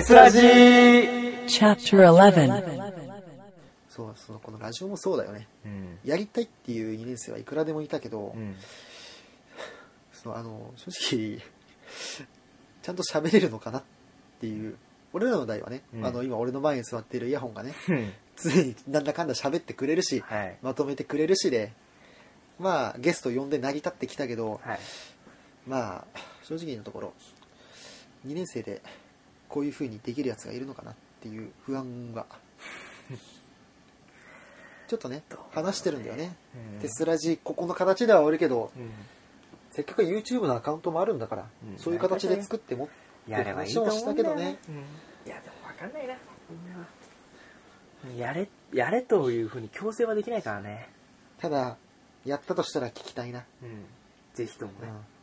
テスラジー Chapter 11そう、その、このラジオもそうだよね。うん。やりたいっていう2年生はいくらでもいたけど、うん。そのあの、正直、ちゃんと喋れるのかなっていう、俺らの代はね、うんあの、今俺の前に座ってるイヤホンがね、うん。常になんだかんだ喋ってくれるし、はい。まとめてくれるしで、まあ、ゲスト呼んで成り立ってきたけど、はい。まあ、正直なところ、2年生でこういう風にできるやつがいるのかなっていう不安が、ちょっとね、話してるんだよね。うんテスラジ、ここの形ではあるけど、うん。せっかく YouTube のアカウントもあるんだから、うんそういう形で作ってもやればいいと思うんだよ話もしたけどね。うん。いや、でもわかんないな。みんなは。やれ、やれというふうに強制はできないからね。ただ、やったとしたら聞きたいな。うん。ぜひともね。うん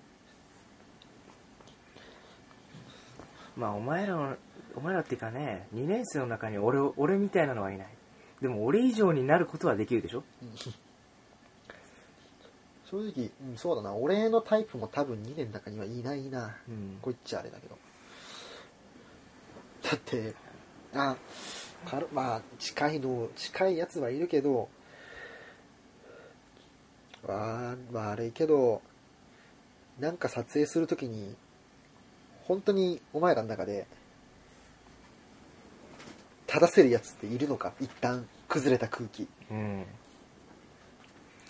まあ、お前らの、お前らっていうかね、2年生の中に俺を、俺みたいなのはいない。でも俺以上になることはできるでしょ？正直、うん、そうだな。俺のタイプも多分2年の中にはいないな。うんこう言っちゃあれだけど。だって、あ、かるまあ、近いの、近いやつはいるけど、わー悪いけど、なんか撮影するときに、本当にお前らの中で、正せるやつっているのか？一旦崩れた空気。うん。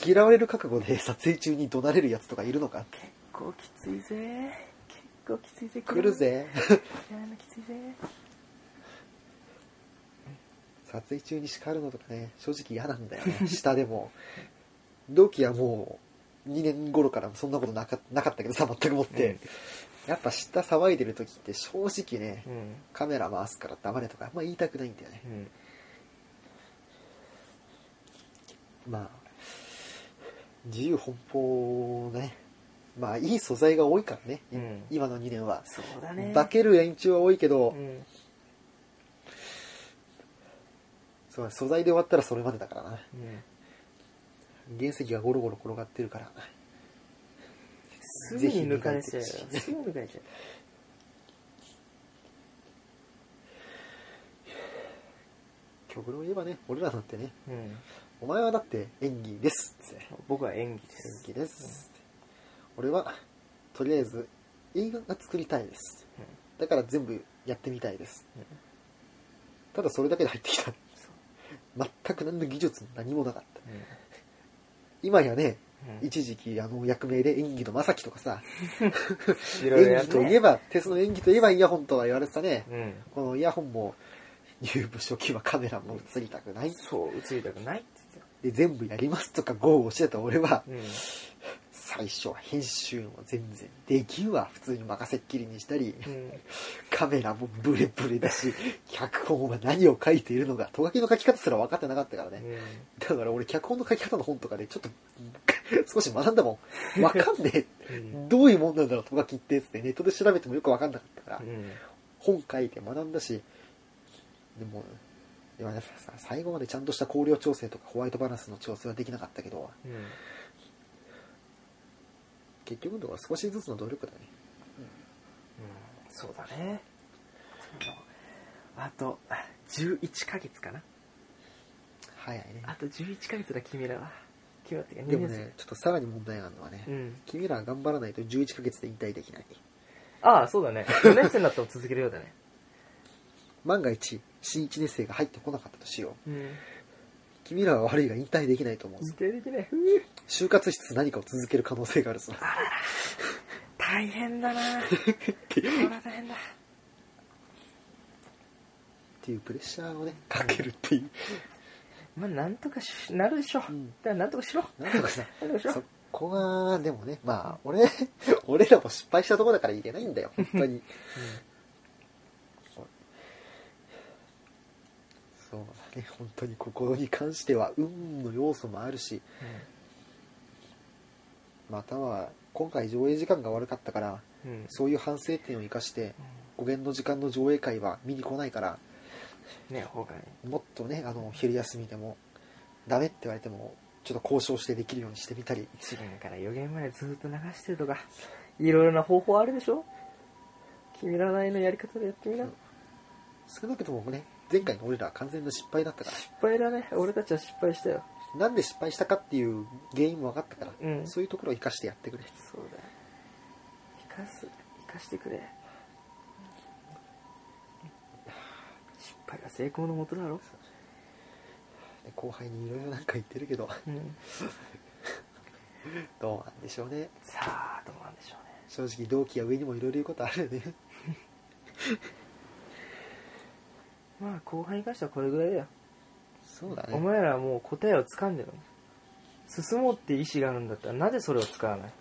嫌われる覚悟で 撮影中に怒鳴れるやつとかいるのか？結構きついぜ。結構きついぜ。来る。ぜ。やなきついぜ。撮影中に叱るのとかね、正直嫌なんだよね。下でも。同期はもう、2年頃からそんなことなかなかったけどさ、全くもって。やっぱ下騒いでる時って正直ね、うん。カメラ回すから黙れとかあんま言いたくないんだよね。うん。まあ、自由奔放なね。まあ、いい素材が多いからね。うん今の2年は。そうだね。化ける延長は多いけど、うん。そう素材で終わったらそれまでだからな。うん。原石がゴロゴロ転がってるから。すぐに抜かれちゃうよ。すぐ抜かれちゃう。極論言えばね、俺らなんてね、うん。お前はだって演技ですって。僕は演技で演す。技です。俺は、とりあえず映画が作りたいです。だから全部やってみたいです。うんただそれだけで入ってきた。全く何の技術も何もなかった。今やね、うん一時期あの役名で演技の正樹とかさ、演技といえば、テスの演技といえばイヤホンとは言われてたね。うん。このイヤホンも入部初期はカメラも映りたくない。そう、映りたくないってで、全部やりますとか GO をしてた俺は、言って最初は編集も全然できんわ。普通に任せっきりにしたり、た。うん。カメラもブレブレだし、脚本は何を書いているのか、ト書きの書き方すら分かってなかったからね。だから俺脚本の書き方の本とかでちょっと 少し学んだもん。わかんねえ。うんどういうもんなんだろう、ト書きってっつってネットで調べてもよくわかんなかったから、うん。本書いて学んだし、でも、でさ最後までちゃんとした光量調整とかホワイトバランスの調整はできなかったけど、うん。結局のところ少しずつの努力だね。うんそうだね。あと、11ヶ月かな。早いね。あと11ヶ月だ、君らは。でもね、ちょっとさらに問題があるのはね、生。うん。君らが頑張らないと11ヶ月で引退できない。ああ、そうだね。4年生になっても続けるようだね。万が一、新1年生が入ってこなかったとしよう。うん。君らは悪いが引退できないと思う引ぞ。退できない。就活室何かを続ける可能性があるぞ。大変だなこれは大変だ。っていうプレッシャーをね、かけるっていう。まあ、なんとかしなるでしょ。うんだからなんとかしろ。なんとかさ、そ。こが、でもね、まあ、俺、俺らも失敗したところだから言えないんだよ、本当に。そうだね、本当にここに関しては運の要素もあるし、または、今回上映時間が悪かったから、うん。うん。そういう反省点を生かして、5限の時間の上映会は見に来ないから、ね、他に。もっとね、あの、昼休みでも、ダメって言われても、ちょっと交渉してできるようにしてみたり、一元から予言までずっと流してるとか、いろいろな方法あるでしょ？君らなりのやり方でやってみな。少なくともね、前回の俺らは完全な失敗だったか失敗だね俺たちは失敗したよら。なんで失敗したかっていう原因も分かったから、うんそういうところを生かしてやってくれ。そうだよ生かす生かしてくれ失敗は成功のもとだろ。で後輩にいろいろなんか言ってるけど、うん。どうなんでしょうね。さあどうなんでしょうね。正直同期や上にもいろいろ言うことあるよね。まあ後輩に関してはこれぐらいだよ、そうだね。お前らはもう答えをつかんでる進もうって意思があるんだったらなぜそれを使わない？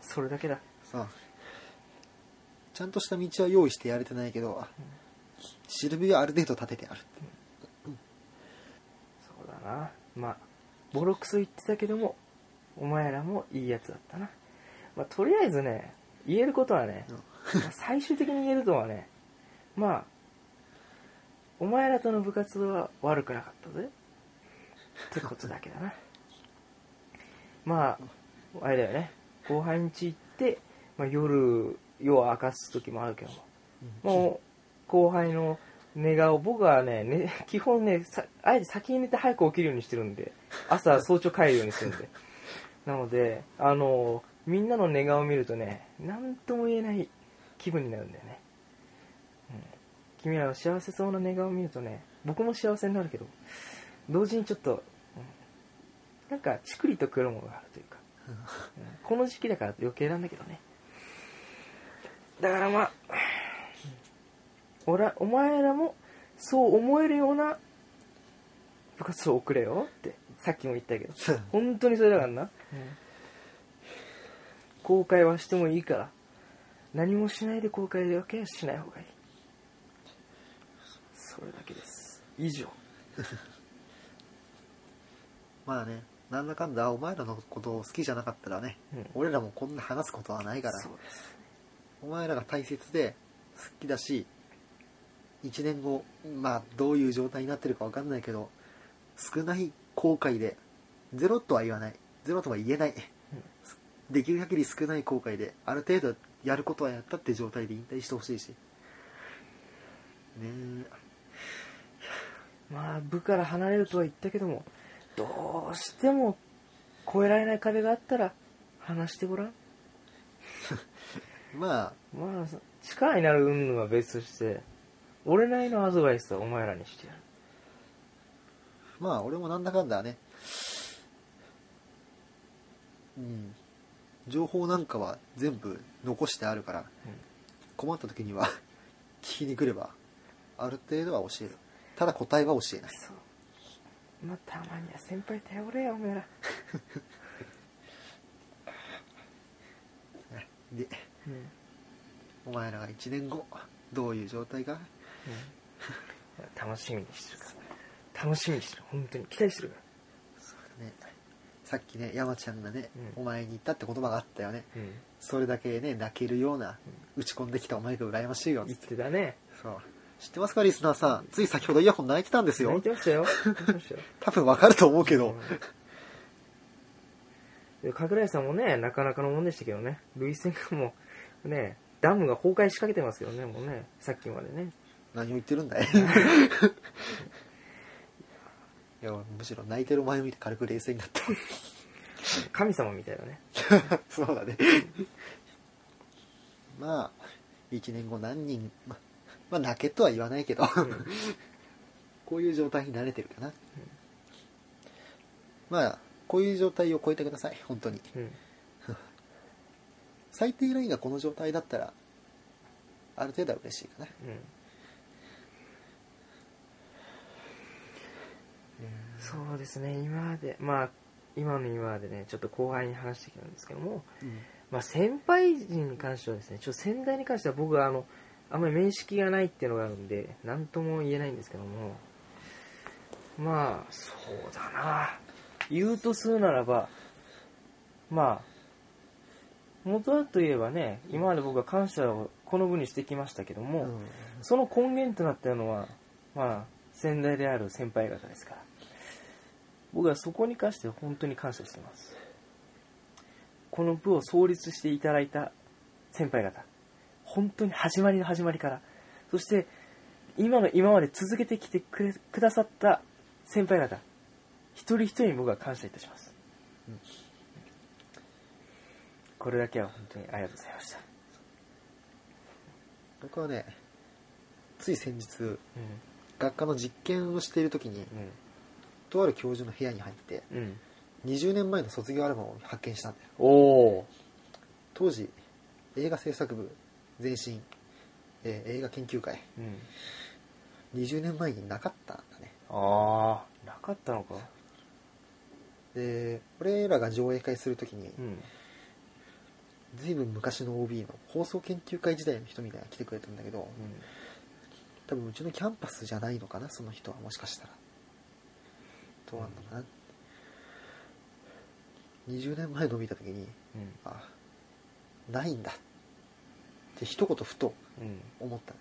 それだけだ。さあ。ちゃんとした道は用意してやれてないけど、しるべはある程度立ててある。そうだな。まあボロクソ言ってたけどもお前らもいいやつだったな。まあとりあえずね言えることはね、最終的に言えるのはねまあお前らとの部活は悪くなかったぜ。ってことだけだな。まああれだよね。後輩ん家行って、まあ、夜夜を明かす時もあるけども。もう後輩の寝顔僕はねね基本ねあえて先に寝て早く起きるようにしてるんで朝早朝帰るようにしてるんで。なのであのみんなの寝顔を見るとね何とも言えない気分になるんだよね、うん、君らの幸せそうな寝顔を見るとね僕も幸せになるけど同時にちょっと、なんかチクリとくるものがあるというか、うん。この時期だから余計なんだけどね。だからまあ俺はお前らもそう思えるような部活を送れよってさっきも言ったけど。本当にそれだからな、後悔はしてもいいから何もしないで後悔だけはしない方がいい。それだけです。以上。まあね、なんだかんだお前らのことを好きじゃなかったらね、うん。俺らもこんな話すことはないから。そう、です。お前らが大切で好きだし、1年後、まあどういう状態になってるかわかんないけど、少ない後悔で、ゼロとは言わない。ゼロとは言えない。できる限り少ない後悔で、ある程度やることはやったって状態で引退してほしいし。ねまあ部から離れるとは言ったけどもどうしても越えられない壁があったら話してごらんえ まあ、まあ力になる云々は別として俺なりのアドバイスはお前らにしてやる。まあ俺もなんだかんだね、うん、情報なんかは全部残してあるから、困った時には 聞きに来れば、ある程度は教える。ただ答えは教えない。そう。まあたまには先輩頼れよお前ら。で、うん、お前らが1年後、どういう状態か、楽しみにしてるから。楽しみにしてる。本当に期待してるかね、さっきね、山ちゃんがね、うん。お前に言ったって言葉があったよね。ら、うん、それだけね、泣けるような、打ち込んできたお前が羨ましいよ。言ってたね。そう。知ってますか、リスナーさん。つい先ほどイヤホン泣いてたんですよ。泣い。てましたよ。泣いてましたよ。多分わかると思うけど。で神楽井さんもねなかなかのもんでしたけどね。涙腺がもうねダムが崩壊しかけてますけどねもうねさっきまでね何を言ってるんだい いや、むしろ泣いてる前を見て軽く冷静になった。神様みたいだね そうだね。まあ、1年後何人、ままあ泣けとは言わないけど、こういう状態に慣れてるかな。まあ、こういう状態を超えてください、本当に。うん 最低ラインがこの状態だったら、ある程度は嬉しいかな。うんそうですね今までまあ今の今までねちょっと後輩に話してきたんですけども、まあ、先輩人に関してはですねちょっと先代に関しては僕はあのあんまり面識がないっていうのがあるんで何とも言えないんですけどもまあそうだな。言うとするならばまあ元はといえばね今まで僕は感謝をこの分にしてきましたけども、うん。その根源となったのはまあ先代である先輩方ですから僕はそこに関して本当に感謝してます。この部を創立していただいた先輩方本当に始まりの始まりからそして今の今まで続けてきてくれくださった先輩方一人一人に僕は感謝いたします、うん。これだけは本当にありがとうございました。僕はね、つい先日、う学科の実験をしている時に、んとある教授の部屋に入って、うん。うん20年前の卒業アルバムを発見したんだよ。おお当時、映画制作部、前身、えー映画研究会、うん。20年前になかったんだね。ああなかったのか。で、俺らが上映会する時にう、ん。ずいぶん昔の OB の放送研究会時代の人みたいな来てくれたんだけど、多分うちのキャンパスじゃないのかな、その人はもしかしたら。どうなんのかな。20年前の見た時に、うんあ、ないんだって一言ふとうん思った。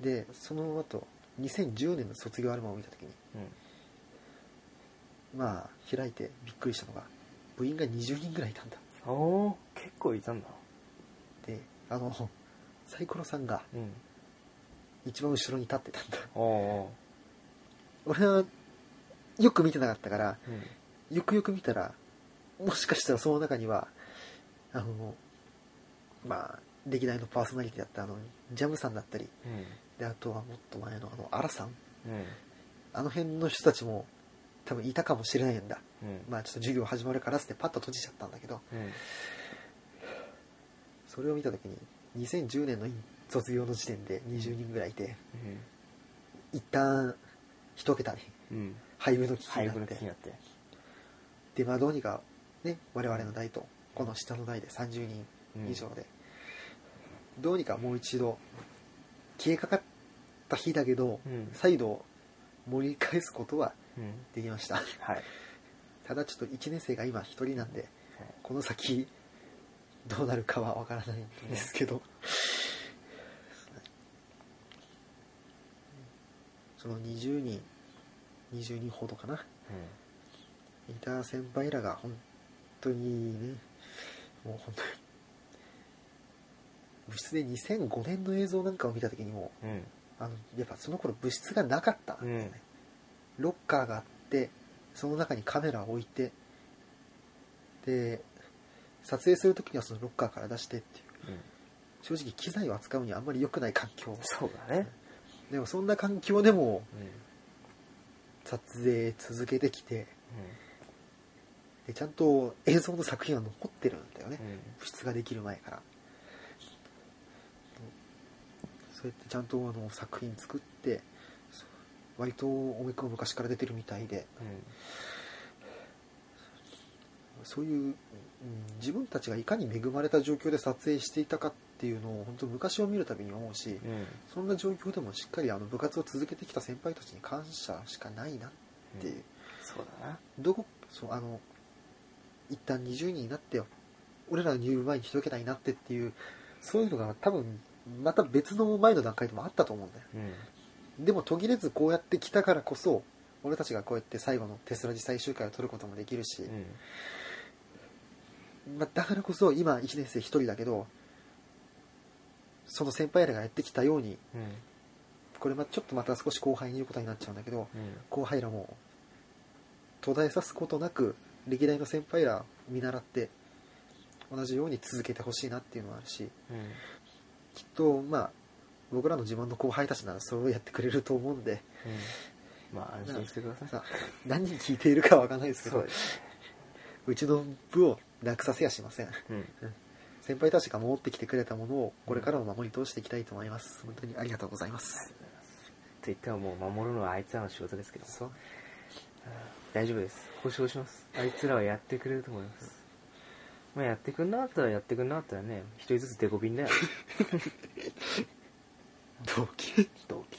で、その後、2010年の卒業アルバムを見た時に、うんまあ、開いてびっくりしたのが、部員が20人ぐらいいたんだ。おお結構いたんだで、あの、サイコロさんがうん一番後ろに立ってたんだ。俺は、よく見てなかったから、うん。よくよく見たら、もしかしたらその中には、あの、まあ、歴代のパーソナリティだったあの、ジャムさんだったり、うん。で、あとはもっと前のあの、アラさん。うん。あの辺の人たちも多分いたかもしれないんだ。うん。まあちょっと授業始まるからってパッと閉じちゃったんだけど、うん。それを見た時に、2010年の卒業の時点で20人ぐらいいて、一旦一桁にうん。うん廃部の危機になって、気になって。で、まあどうにかね、我々の代と、この下の代で30人以上で、どうにかもう一度、消えかかった日だけど、うん。再度盛り返すことはうん。できました。はい。ただちょっと1年生が今1人なんで、この先どうなるかはわからないんですけど、その20人20人ほどかな。ういた先輩らが本当にねもう本当に部室で2005年の映像なんかを見た時にもんうん。あのやっぱその頃部室がなかったんだよね、ロッカーがあってその中にカメラを置いてで撮影する時にはそのロッカーから出してっていう。うん。正直機材を扱うにはあんまり良くない環境。そうだねでもそんな環境でもうん。撮影続けてきてでちゃんと映像の作品は残ってるんだよね、うん。部室ができる前から。そうやってちゃんとあの作品作って割と思い込む昔から出てるみたいで。そういう、うん自分たちがいかに恵まれた状況で撮影していたかっていうのを本当昔を見るたびに思うし、うん。うんそんな状況でもしっかりあの部活を続けてきた先輩たちに感謝しかないなっていう、そうだな。どこそうあの一旦20人になって俺らの入部前に一桁になってっていうそういうのが多分また別の前の段階でもあったと思うんだよ。うん。でも途切れずこうやって来たからこそ俺たちがこうやって最後のテスラジ最終回を取ることもできるし、うん。まあ、だからこそ今1年生1人だけどその先輩らがやってきたようにうん。これまちょっとまた少し後輩に言うことになっちゃうんだけどうん。後輩らも途絶えさすことなく歴代の先輩ら見習って同じように続けてほしいなっていうのはあるしうん。きっとまあ僕らの自慢の後輩たちならそれをやってくれると思うんでうん。まあ安心してください。さ何人聞いているかは分かんないですけどうちの部をなくさせやしません。うん先輩たちが守ってきてくれたものをこれからも守り通していきたいと思います。本当にありがとうございます。と言ってももう守るのはあいつらの仕事ですけど。そう。大丈夫です。保証します。あいつらはやってくれると思います。まあやってくんなかったらやってくんなかったらね一人ずつデコビンだよ。同期。同期。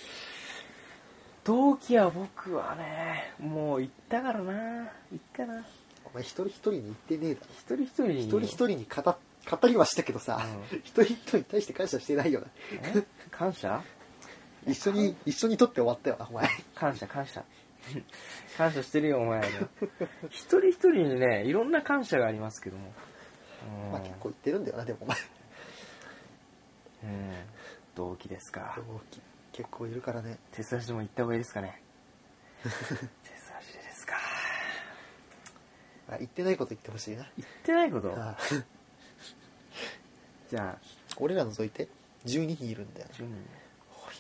同期は僕はねもう行ったからな。行ったな。お前一人一人に言ってねえだろ。一人一人に。一人一人に語語りはしたけどさ、う一人一人に対して感謝してないよな。え？感謝？一緒に一緒に撮って終わったよなお前。感謝感謝。感謝してるよお前ね一人一人にねいろんな感謝がありますけども。うん。まあ結構言ってるんだよなでもお前。うん。同期ですか。同期結構いるからね。鉄足でも行った方がいいですかね。鉄足でですか。あ言ってないこと言ってほしいな。言ってないこと？あじゃあ。俺ら除いて。12人いるんだよ。ね。10人。ね多い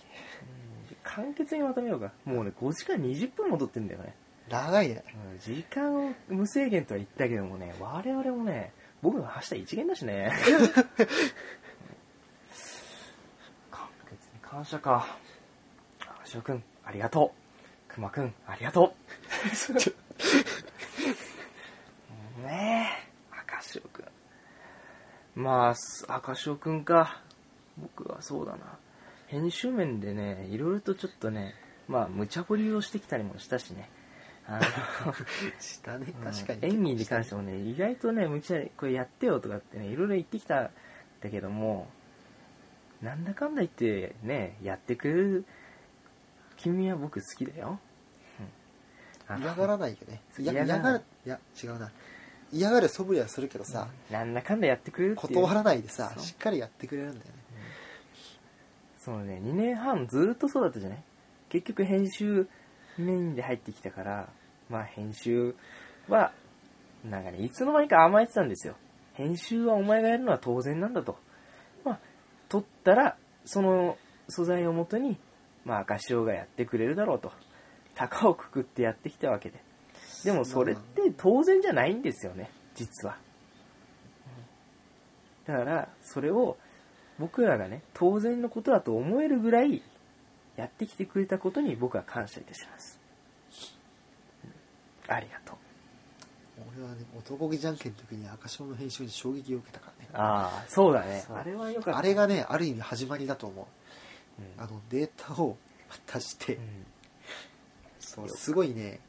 簡潔にまとめようか。もうね5時間20分戻ってんだよね、長いね。うん、時間を無制限とは言ったけどもね我々もね僕の明日一元だしね。簡潔に感謝か。しおくんありがとう。くまくんありがとう ねえ赤潮くんまあす赤潮くんか僕はそうだな編集面でねいろいろとちょっとねまあ無茶ぶりをしてきたりもしたしねあの したね。うん確かに。演技に関してもね意外とね無茶これやってよとかってねいろいろ言ってきたんだけどもなんだかんだ言ってねやってくれる君は僕好きだよ、嫌がらないよね。嫌がら。いや、違うな。嫌がる素振りはするけどさ、なんだかんだやってくれるっていう。断らないでさ、そう。しっかりやってくれるんだよね。そのね。2年半ずっとそうだったじゃない？結局編集メインで入ってきたからまあ編集はなんかねいつの間にか甘えてたんですよ。編集はお前がやるのは当然なんだと。まあ撮ったらその素材をもとにまあ赤潮がやってくれるだろうと。高をくくってやってきたわけででもそれって当然じゃないんですよね実は。だからそれを僕らがね当然のことだと思えるぐらいやってきてくれたことに僕は感謝いたします、うん。ありがとう。俺はね、男気じゃんけんの時に赤潮の編集に衝撃を受けたからね。ああそうだね。あれはよかった。あれがね、ある意味始まりだと思う。うん。あの、データを渡してう、ん。そうすごいね、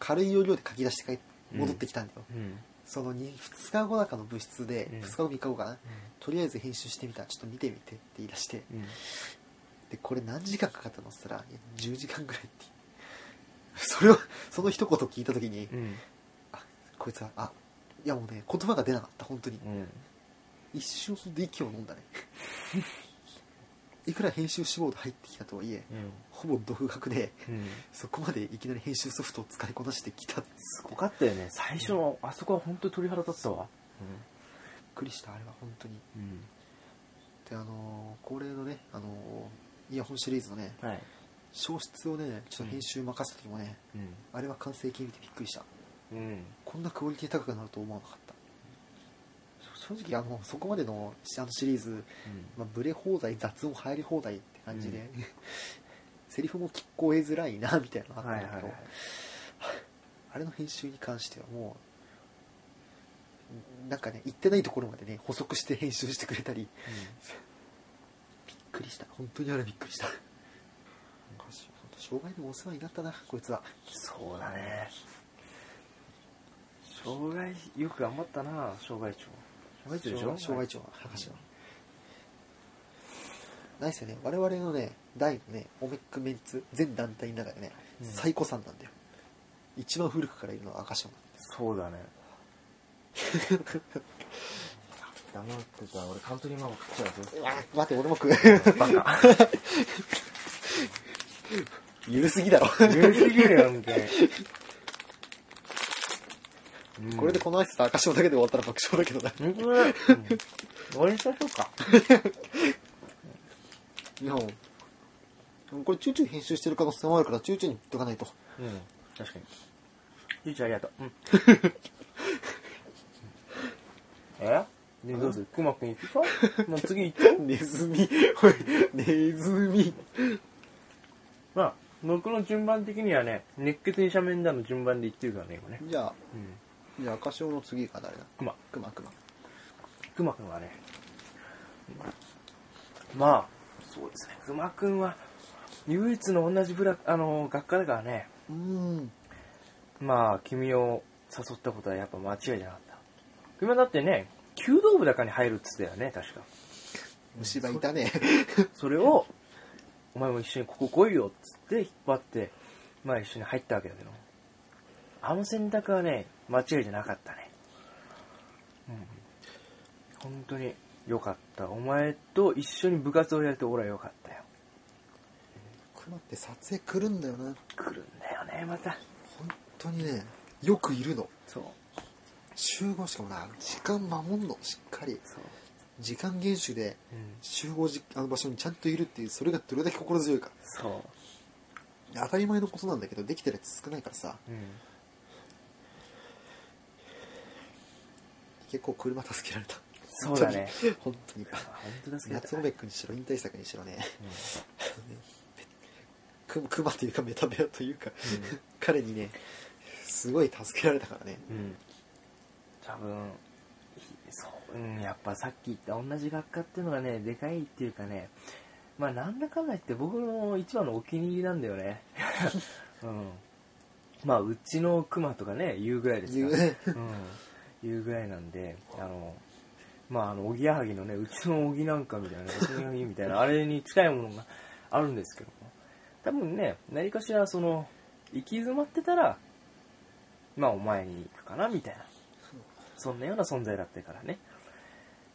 軽い要領で書き出して戻ってきたんだよ。うん。その 2, 日後だかの部室で、うん。2日後3日後かな、とりあえず編集してみた。ちょっと見てみてって言い出して、うん。で、これ何時間かかったのって言ったら、いや10時間ぐらいって。それを、その一言聞いた時に、うん。あ、こいつは、あ、いやもうね、言葉が出なかった、本当に。うん。一瞬で息を飲んだね。いくら編集志望で入ってきたとはいえ、ほぼ独学で、うん。うんそこまでいきなり編集ソフトを使いこなしてきた。びっすごかったよね。最初のあそこは本当に鳥肌立ったわ。くりした、あれは本当に。うん。で、あのー恒例のね、あのーイヤホンシリーズのね、はい。消失をね、ちょっと編集任せた時もね、うん。あれは完成形見てびっくりした。うん。こんなクオリティ高くなると思わなかった。正直、あの、そこまでのあのシリーズ、まあ、ブレ放題、雑音入り放題って感じで、セリフも聞こえづらいな、みたいなのがあったんだけど、あれの編集に関してはもう、なんかね、言ってないところまでね、補足して編集してくれたり、びっくりした。本当にあれびっくりした。障害でもお世話になったな、こいつは。そうだね。障害よく頑張ったな障害長障害長でしょ？障害長の博士は。ないっすよね。我々のね、大のね、オメックメンツ、全団体の中でね、うん最古参なんだよ。一番古くからいるのは赤潮なん。そうだね 黙ってた俺カントリーマンも食っちゃうぞうわ待って、俺も食う。バカ ゆるすぎだろ。許すぎるよみたいなこれでこの挨拶赤潮だけで終わったら爆笑だけどな。終わりにしましょうか。いや、これチューチュー編集してる可能性もあるから、チューチューに言っとかないと。うん確かに。ゆうちゃんありがとう、うん、え？ねどうするくまくん行くか？もう次行っちゃうネズミ、ネズミ。まあ僕の順番的にはね熱血に斜面だの順番で言ってるからね今ね。じゃあ、うんじゃあ赤潮の次が誰だ？くまクマクマ。くまくんはねまあそうですね。くまくんは唯一の同じブラあの学科だからね。うーん。まあ君を誘ったことはやっぱ間違いじゃなかった。君はだってね弓道部だかに入るっつったよね確か。虫歯いたね。それをお前も一緒にここ来いよっつって引っ張ってまあ一緒に入ったわけだけど。あの選択はね間違いじゃなかったね。うん。本当によかった。お前と一緒に部活をやれて俺はよかったよ。熊って撮影来るんだよな。来るんだよねまた。本当にねよくいるの。そう。集合しかもな時間守んの。しっかり。そう、時間厳守でうん、集合時あの場所にちゃんといるっていうそれがどれだけ心強いか。そう。当たり前のことなんだけどできてるやつ少ないからさ。うん結構車助けられた。そうだね。本当に。本当ですけど夏尾部君にしろ引退作にしろね。く熊というかメタベアというか彼にねすごい助けられたからね。うん、うん、多分そう、うん、やっぱさっき言った同じ学科っていうのがねでかいっていうかねまあなんだかんだ言って僕の一番のお気に入りなんだよね。うん。まあうちのクマとかね言うぐらいですから。ねうん、言うぐらいなんであのまああのおぎやはぎのねうちのおぎなんかみたいなねおぎやはぎみたいな あれに近いものがあるんですけども。多分ね何かしらその行き詰まってたらまあお前に行くかなみたいな。そんなような存在だったからね。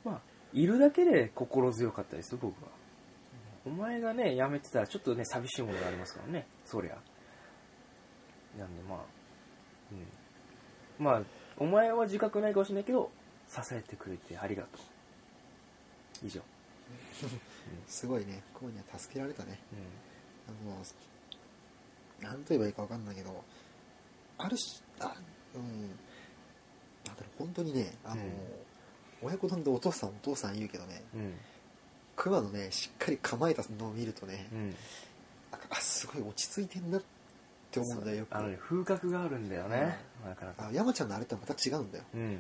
まあいるだけで心強かったですよ僕は。お前がね辞めてたらちょっとね寂しいものがありますからね。そりゃ。なんでまあうん。まあお前は自覚ないかもしれないけど支えてくれてありがとう。以上。すごいね。熊には助けられたね。うあの何と言えばいいか分かんないけどあるしあうん。なんだろう本当にねあの、親子丼でお父さんお父さん言うけどねんうん。熊のねしっかり構えたのを見るとね、うん。ああすごい落ち着いてんなって思うんだよよく。あのね風格があるんだよね、なかなか。あ山ちゃんのあれとはまた違うんだよ。うん。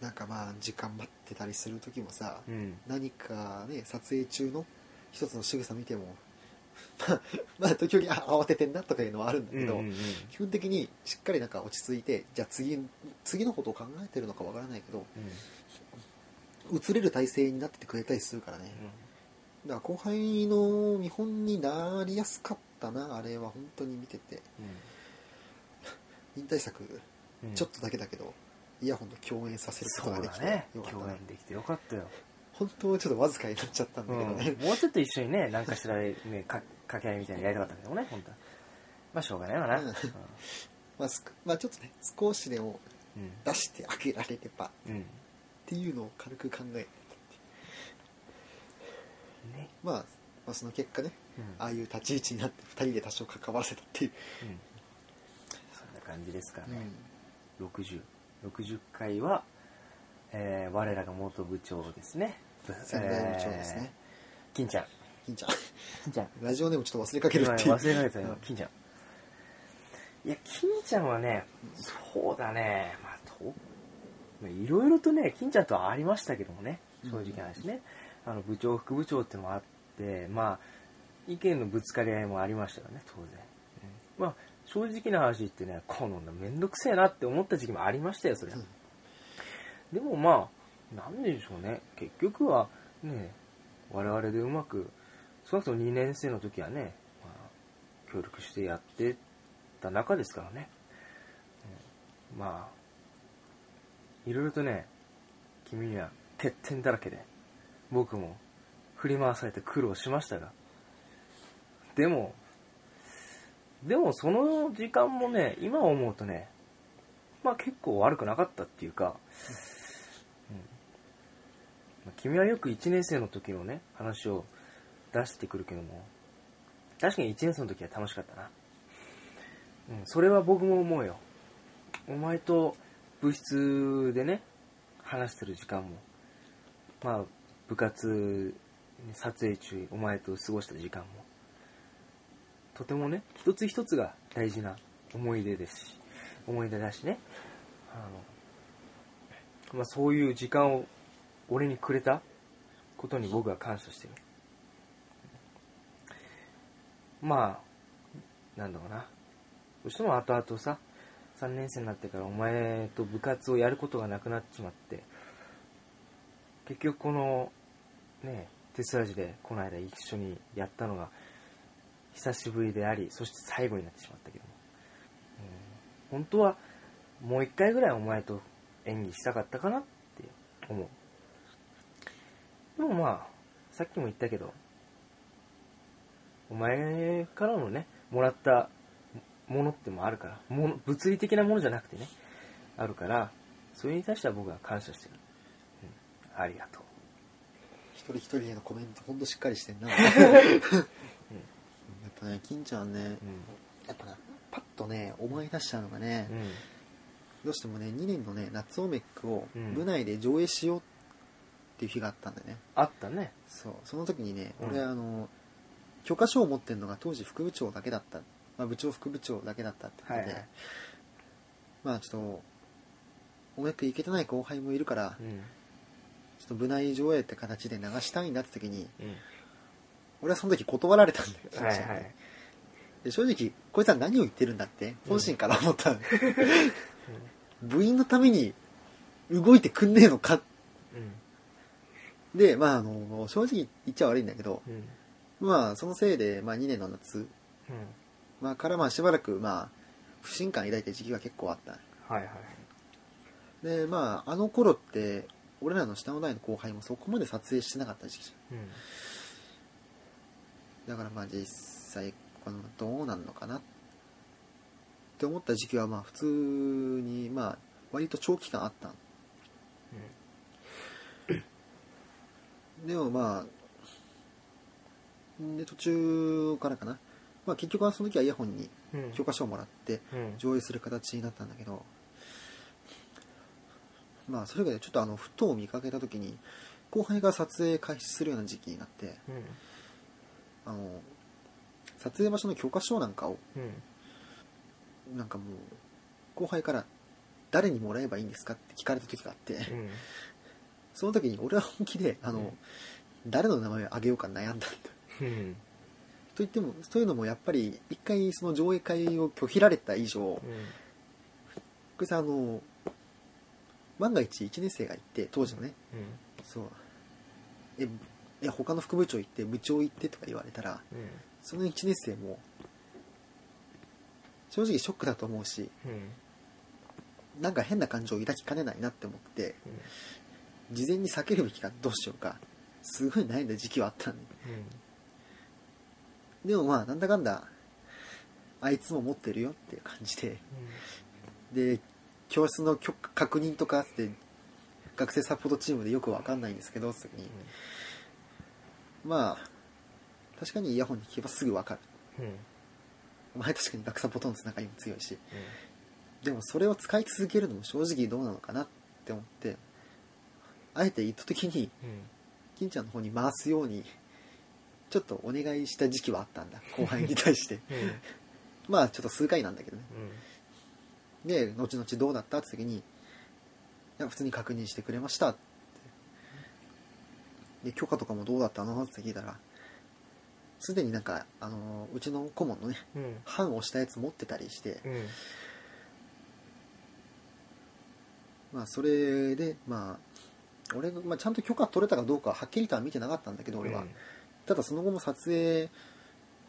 なんかまあ時間待ってたりする時もさ、うん。何かね撮影中の一つの仕草見ても まあまあ時々あ慌ててんなとかいうのはあるんだけど、うんうんうん。基本的にしっかりなんか落ち着いてじゃあ次次のことを考えてるのかわからないけど映れる体制になっててくれたりするからね、だから後輩の見本になりやすかったなあれは本当に見てて。引退作うん。うんちょっとだけだけど、イヤホンと共演させることができてだねよかったね共演できてよかったよ、本当はちょっとわずかになっちゃったんだけどね、うん、もうちょっと一緒にね何かしらでねか掛け合いみたいなのやりたかったけどね本当は。まあしょうがないわな、うん。まあ、すまあちょっとね少しでもうん。出してあげられればっうん。ていうのを軽く考えて。ね。まあ、まあその結果ねうん。ああいう立ち位置になって2人で多少関わらせたっていう、うん。そんな感じですかうん。ね、60 60回は、えー我らが元部長ですね。先代部長ですね、えー金ちゃん。金ちゃん。金ちゃん。ラジオネームちょっと忘れかける今っていう。忘れられたようん。金ちゃん。いや金ちゃんはねそうだね。まあとまあいろいろとね金ちゃんとはありましたけどもね。正直な話ね、あの部長副部長っていうのもあってまあ意見のぶつかり合いもありましたよね。当然、うん。まあ正直な話言ってねこのめんどくせえなって思った時期もありましたよそれは、うん。でもまあなんでしょうね。結局はね我々でうまく少なくとも2年生の時はね、まあ、協力してやってた中ですからね、うん。まあいろいろとね君には欠点だらけで僕も振り回されて苦労しましたが。でもでもその時間もね今思うとねまあ結構悪くなかったっていうか、うん。君はよく1年生の時のね話を出してくるけども確かに1年生の時は楽しかったな、うん、それは僕も思うよ。お前と部室でね話してる時間もまあ部活撮影中お前と過ごした時間も。とてもね一つ一つが大事な思い出ですし思い出だしね。あの、まあ、そういう時間を俺にくれたことに僕は感謝してる。まあなんだろうな。どうしても後々さ3年生になってからお前と部活をやることがなくなっちまって結局このねテスラジでこの間一緒にやったのが久しぶりでありそして最後になってしまったけども、うん、本当はもう一回ぐらいお前と演技したかったかなって思う。でもまあさっきも言ったけどお前からのねもらったものってもあるからもの物理的なものじゃなくてねあるからそれに対しては僕は感謝してる、うん、ありがとう。一人一人へのコメントほんとしっかりしてんな。やっぱね、金ちゃんね、やっぱな、パッとね、思い出しちゃうのがね、うん。うんどうしてもね、2年のね、夏オメックをうん。部内で上映しようっていう日があったんだよね。あったね。そう、その時にね、うん。俺あの、許可証を持ってるのが当時副部長だけだった。まあ部長副部長だけだったってことで、はいはい。まあちょっと、オメック行けてない後輩もいるから、うんちょっと部内上映って形で流したいなって時に、うん。俺はその時断られたんだよ、金はいはい。で正直、こいつは何を言ってるんだって、本心から思った。部員のために動いてくんねえのか。うん。で、まあ、あの、正直言っちゃ悪いんだけど、うん。まあ、そのせいで、まあ、2年の夏、うん。まあ、からまあ、しばらく、まあ、不信感抱いた時期が結構あった。はいはい。で、まあ、あの頃って、俺らの下の代の後輩もそこまで撮影してなかった時期。じうん。ゃん。だからまあ、実際、この、どうなんのかなって思った時期は、まあ、普通に、まあ、割と長期間あったでもまあ、で、途中からかな。まあ結局はその時はイヤホンにうん。教科書をもらってうん。上映する形になったんだけど、まあそれがちょっとあの、ふと見かけた時に、後輩が撮影開始するような時期になって、うん。あの、撮影場所の許可証なんかを、うん。なんかもう、後輩から誰にもらえばいいんですかって聞かれた時があって、うん。その時に俺は本気で、あの、うん。誰の名前を挙げようか悩んだんだ。うん。と言ってもそういうのもやっぱり一回その上映会を拒否られた以上これさあの万が一1年生が行って当時のねうん。そう。ええ他の副部長行って部長行ってとか言われたらうん。その1年生も正直ショックだと思うしうん。なんか変な感情を抱きかねないなって思って事前に避けるべきかどうしようかすごい悩んだ時期はあったん。ででもまあなんだかんだあいつも持ってるよっていう感じで。で教室の確認とかって学生サポートチームでよくわかんないんですけど次に。まあ確かにイヤホンに聞けばすぐわかる。うん。前確かに学サポとのつながりも強いし。でもそれを使い続けるのも正直どうなのかなって思ってあえて言った時にうん。金ちゃんの方に回すようにちょっとお願いした時期はあったんだ。後輩に対して。うん。まあちょっと数回なんだけどね。うんで後々どうだった？って時にいや普通に確認してくれましたって。で許可とかもどうだったの？って聞いたらすでになんかあのうちの顧問のねうん。版をしたやつ持ってたりしてうん。まあそれでまあ俺が、まあ、ちゃんと許可取れたかどうかははっきりとは見てなかったんだけど俺は、うん。ただその後も撮影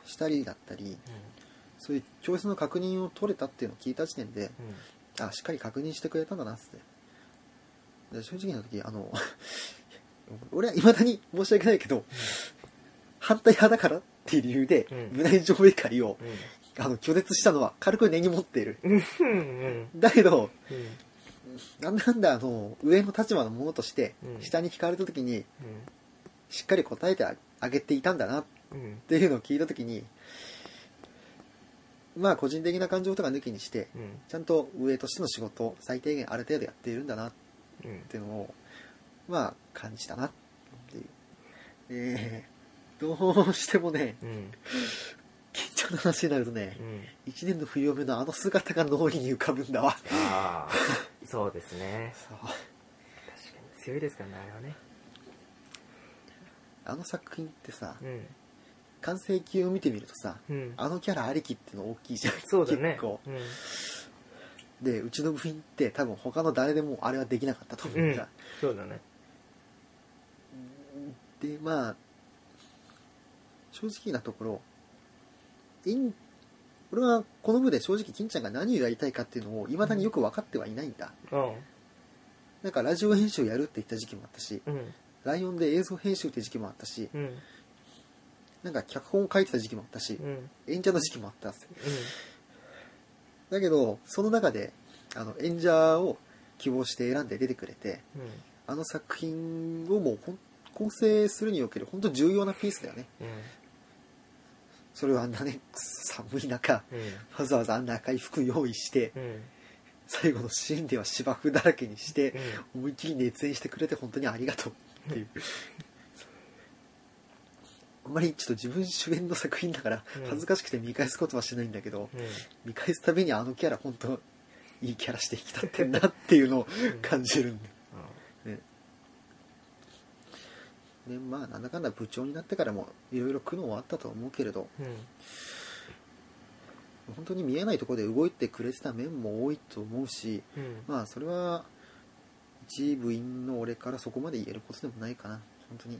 したりだったりそういう教室の確認を取れたっていうのを聞いた時点であしっかり確認してくれたんだなっつって。で正直な時あの 俺はいまだに申し訳ないけど、反対派だからっていう理由で、うん。無内上映会をうん。あの拒絶したのは軽く根に持っている。だけどうん。なんだかんだあの上の立場のものとしてうん。下に聞かれた時にしっかり答えてああげていたんだなっうんていうのを聞いた時にまあ個人的な感情とか抜きにしてうん。ちゃんと上としての仕事を最低限ある程度やっているんだなっうんていうのをまあ感じたなっていう。えー、どうしてもねうん。緊張の話になるとねうん。一年の冬嫁のあの姿が脳裏に浮かぶんだわ。ああそうですね。そう。確かに強いですからねあれはね。あの作品ってさうん完成形を見てみるとさうん。あのキャラありきっての大きいじゃん。そうだね。結構。うん。でうちの部員って多分他の誰でもあれはできなかったと思うん。だ、そうだね。でまあ正直なところいん俺はこの部で正直金ちゃんが何をやりたいかっていうのを未だによく分かってはいないんだ、うん。なんかラジオ編集をやるって言った時期もあったしうん。ライオンで映像編集って時期もあったし、うんなんか脚本を書いてた時期もあったしう、ん。演者の時期もあったんですよ。だけど、その中で、あの、演者を希望して選んで出てくれて、うん。あの作品をもう構成するにおける本当重要なピースだよね。うん。それをあんなね、寒い中、うん。わざわざあんな赤い服用意して、うん。最後のシーンでは芝生だらけにして、うん。思いっきり熱演してくれて本当にありがとうっていう。あんまりちょっと自分主演の作品だからうん。恥ずかしくて見返すことはしないんだけど、うん。見返すたびにあのキャラ本当いいキャラして引き立ってんなっていうのを 感じるんだよ。ね。でまあなんだかんだ部長になってからもいろいろ苦悩はあったと思うけれどうん。本当に見えないところで動いてくれてた面も多いと思うしうん。まあそれは一部員の俺からそこまで言えることでもないかな。本当に